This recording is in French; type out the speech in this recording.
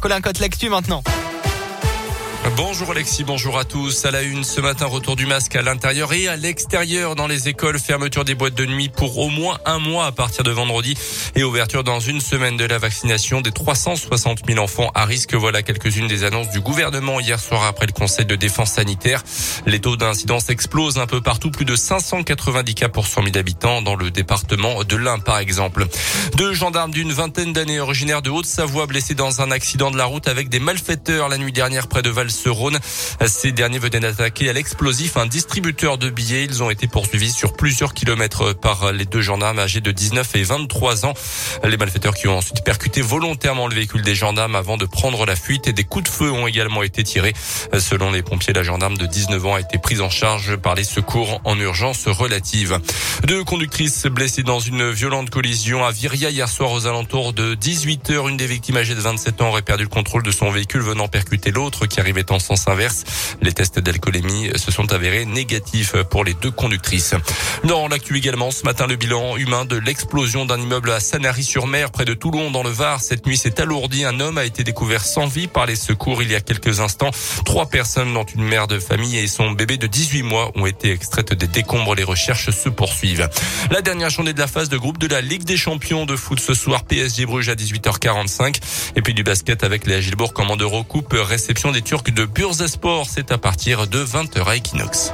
Colin Cote l'actu maintenant. Bonjour Alexis, bonjour à tous. À la une ce matin, retour du masque à l'intérieur et à l'extérieur dans les écoles, fermeture des boîtes de nuit pour au moins un mois à partir de vendredi et ouverture dans une semaine de la vaccination des 360 000 enfants à risque. Voilà quelques-unes des annonces du gouvernement hier soir après le Conseil de défense sanitaire. Les taux d'incidence explosent un peu partout, plus de 590 cas pour 100 000 habitants dans le département de l'Ain par exemple. Deux gendarmes d'une vingtaine d'années originaires de Haute-Savoie blessés dans un accident de la route avec des malfaiteurs la nuit dernière près de Val Rhône. Ces derniers venaient d'attaquer à l'explosif un distributeur de billets. Ils ont été poursuivis sur plusieurs kilomètres par les deux gendarmes âgés de 19 et 23 ans. Les malfaiteurs qui ont ensuite percuté volontairement le véhicule des gendarmes avant de prendre la fuite et des coups de feu ont également été tirés. Selon les pompiers, la gendarme de 19 ans a été prise en charge par les secours en urgence relative. Deux conductrices blessées dans une violente collision à Viria hier soir aux alentours de 18 heures. Une des victimes âgées de 27 ans aurait perdu le contrôle de son véhicule venant percuter l'autre qui arrivait en sens inverse. Les tests d'alcoolémie se sont avérés négatifs pour les deux conductrices. Dans l'actu également, ce matin, le bilan humain de l'explosion d'un immeuble à Sanary-sur-Mer, près de Toulon, dans le Var. Cette nuit s'est alourdi. Un homme a été découvert sans vie par les secours il y a quelques instants. Trois personnes, dont une mère de famille et son bébé de 18 mois, ont été extraites des décombres. Les recherches se poursuivent. La dernière journée de la phase de groupe de la Ligue des champions de foot ce soir, PSG Bruges à 18h45. Et puis du basket avec les Agilbourg Commande Eurocoupe, réception des Turcs de Bursasport. C'est à partir de 20h à Equinox.